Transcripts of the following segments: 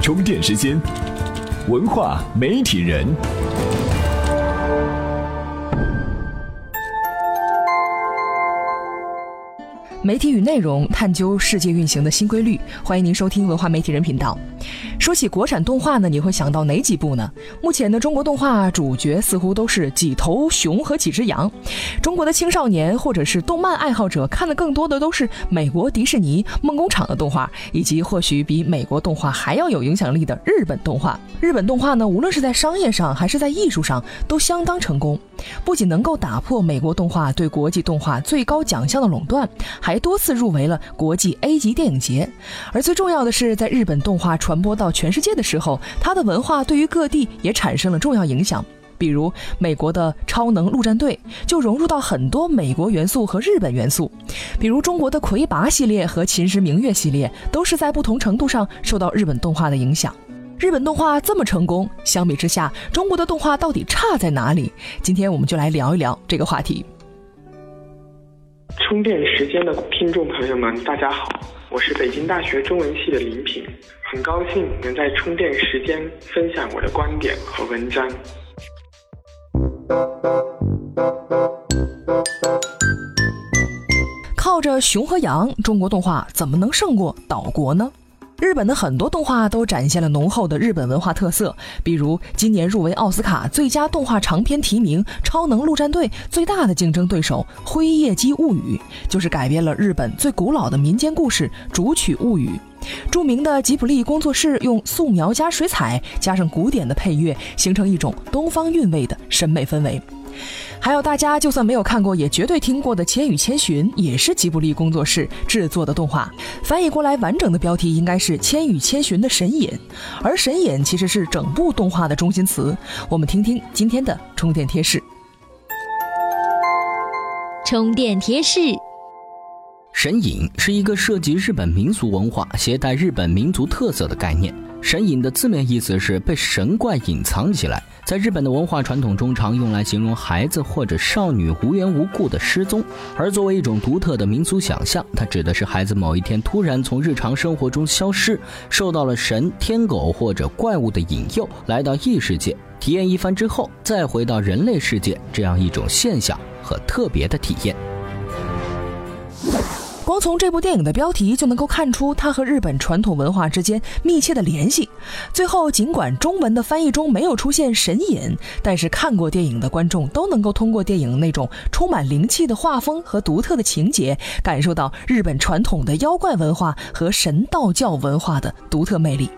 充电时间，文化媒体人。媒体与内容探究世界运行的新规律，欢迎您收听文化媒体人频道。说起国产动画呢，你会想到哪几部呢？目前的中国动画主角似乎都是几头熊和几只羊。中国的青少年或者是动漫爱好者看的更多的都是美国迪士尼、梦工厂的动画，以及或许比美国动画还要有影响力的日本动画。日本动画呢，无论是在商业上还是在艺术上都相当成功，不仅能够打破美国动画对国际动画最高奖项的垄断，还多次入围了国际 A 级电影节，而最重要的是，在日本动画传播到全世界的时候，它的文化对于各地也产生了重要影响。比如美国的《超能陆战队》就融入到很多美国元素和日本元素，比如中国的《魁拔》系列和《秦时明月》系列，都是在不同程度上受到日本动画的影响。日本动画这么成功，相比之下，中国的动画到底差在哪里？今天我们就来聊一聊这个话题。充电时间的听众朋友们，大家好，我是北京大学中文系的林品，很高兴能在充电时间分享我的观点和文章。靠着熊和羊，中国动画怎么能胜过岛国呢？日本的很多动画都展现了浓厚的日本文化特色，比如今年入围奥斯卡最佳动画长片提名《超能陆战队》，最大的竞争对手《辉夜姬物语》就是改编了日本最古老的民间故事《竹取物语》。著名的吉卜力工作室用素描加水彩，加上古典的配乐，形成一种东方韵味的审美氛围。还有大家就算没有看过，也绝对听过的《千与千寻》，也是吉卜力工作室制作的动画。翻译过来完整的标题应该是《千与千寻的神隐》，而神隐其实是整部动画的中心词。我们听听今天的充电贴士。充电贴士：神隐是一个涉及日本民俗文化、携带日本民族特色的概念。神隐的字面意思是被神怪隐藏起来，在日本的文化传统中，常用来形容孩子或者少女无缘无故的失踪。而作为一种独特的民俗想象，它指的是孩子某一天突然从日常生活中消失，受到了神、天狗或者怪物的引诱，来到异世界体验一番之后，再回到人类世界这样一种现象和特别的体验。光从这部电影的标题就能够看出它和日本传统文化之间密切的联系。最后，尽管中文的翻译中没有出现“神隐”，但是看过电影的观众都能够通过电影那种充满灵气的画风和独特的情节，感受到日本传统的妖怪文化和神道教文化的独特魅力。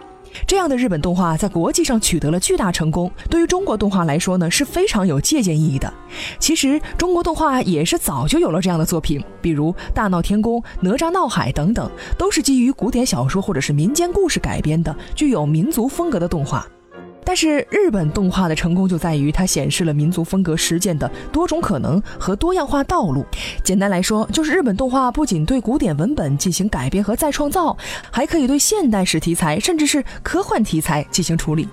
这样的日本动画在国际上取得了巨大成功，对于中国动画来说呢是非常有借鉴意义的。其实中国动画也是早就有了这样的作品，比如《大闹天宫》《哪吒闹海》等等，都是基于古典小说或者是民间故事改编的，具有民族风格的动画。但是日本动画的成功就在于它显示了民族风格实践的多种可能和多样化道路。简单来说，就是日本动画不仅对古典文本进行改编和再创造，还可以对现代史题材甚至是科幻题材进行处理。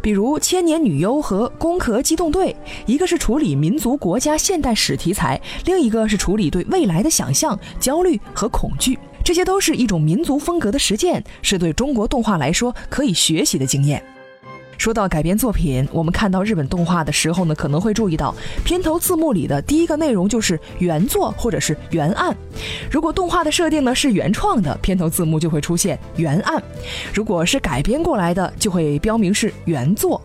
比如《千年女优》和《攻壳机动队》，一个是处理民族国家现代史题材，另一个是处理对未来的想象、焦虑和恐惧。这些都是一种民族风格的实践，是对中国动画来说可以学习的经验。说到改编作品，我们看到日本动画的时候呢，可能会注意到片头字幕里的第一个内容就是原作或者是原案。如果动画的设定呢是原创的，片头字幕就会出现原案；如果是改编过来的，就会标明是原作。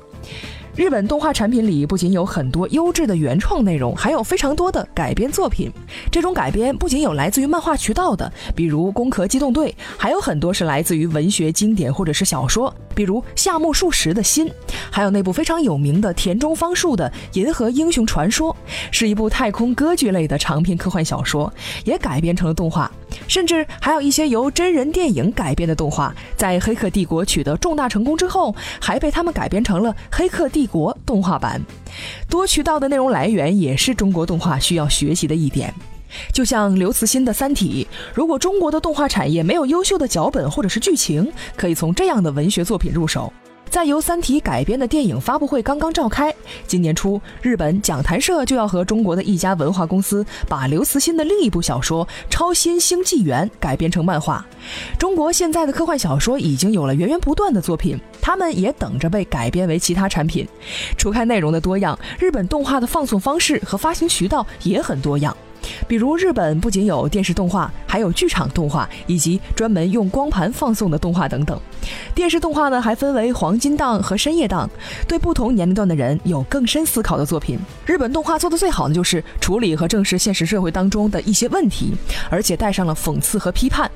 日本动画产品里不仅有很多优质的原创内容，还有非常多的改编作品。这种改编不仅有来自于漫画渠道的，比如《攻壳机动队》，还有很多是来自于文学经典或者是小说，比如夏目漱石的心，还有那部非常有名的田中芳树的《银河英雄传说》，是一部太空歌剧类的长篇科幻小说，也改编成了动画。甚至还有一些由真人电影改编的动画，在《黑客帝国》取得重大成功之后，还被他们改编成了《黑客帝国》动画版。多渠道的内容来源也是中国动画需要学习的一点。就像刘慈欣的《三体》，如果中国的动画产业没有优秀的脚本或者是剧情，可以从这样的文学作品入手。在由《三体》改编的电影发布会刚刚召开，今年初，日本讲谈社就要和中国的一家文化公司把刘慈欣的另一部小说《超新星纪元》改编成漫画。中国现在的科幻小说已经有了源源不断的作品，他们也等着被改编为其他产品。除开内容的多样，日本动画的放送方式和发行渠道也很多样。比如，日本不仅有电视动画，还有剧场动画，以及专门用光盘放送的动画等等。电视动画呢，还分为黄金档和深夜档，对不同年龄段的人有更深思考的作品。日本动画做的最好的就是处理和正视现实社会当中的一些问题，而且带上了讽刺和批判。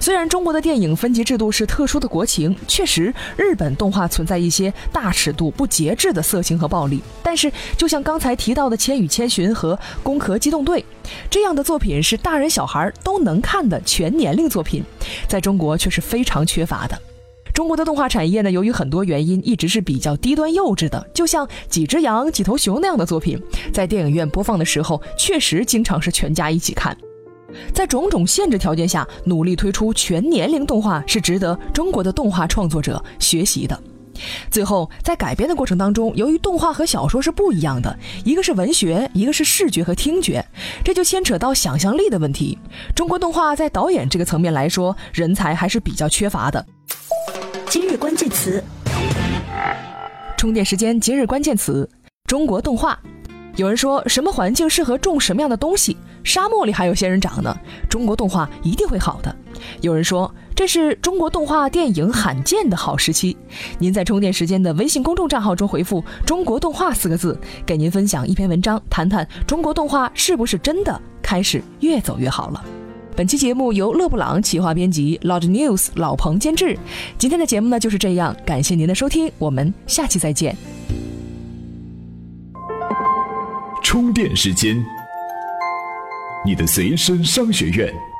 虽然中国的电影分级制度是特殊的国情，确实日本动画存在一些大尺度、不节制的色情和暴力，但是就像刚才提到的《千与千寻》和《攻壳机动队》。这样的作品是大人小孩都能看的全年龄作品，在中国却是非常缺乏的。中国的动画产业呢，由于很多原因，一直是比较低端幼稚的。就像几只羊、几头熊那样的作品，在电影院播放的时候，确实经常是全家一起看。在种种限制条件下，努力推出全年龄动画，是值得中国的动画创作者学习的。最后，在改编的过程当中，由于动画和小说是不一样的，一个是文学，一个是视觉和听觉，这就牵扯到想象力的问题。中国动画在导演这个层面来说，人才还是比较缺乏的。今日关键词：充电时间。今日关键词：中国动画。有人说，什么环境适合种什么样的东西？沙漠里还有仙人掌呢，中国动画一定会好的。有人说。这是中国动画电影罕见的好时期。您在充电时间的微信公众账号中回复“中国动画”四个字，给您分享一篇文章，谈谈中国动画是不是真的开始越走越好了。本期节目由勒布朗企划编辑，Loud News 老彭监制。今天的节目呢就是这样，感谢您的收听，我们下期再见。充电时间，你的随身商学院。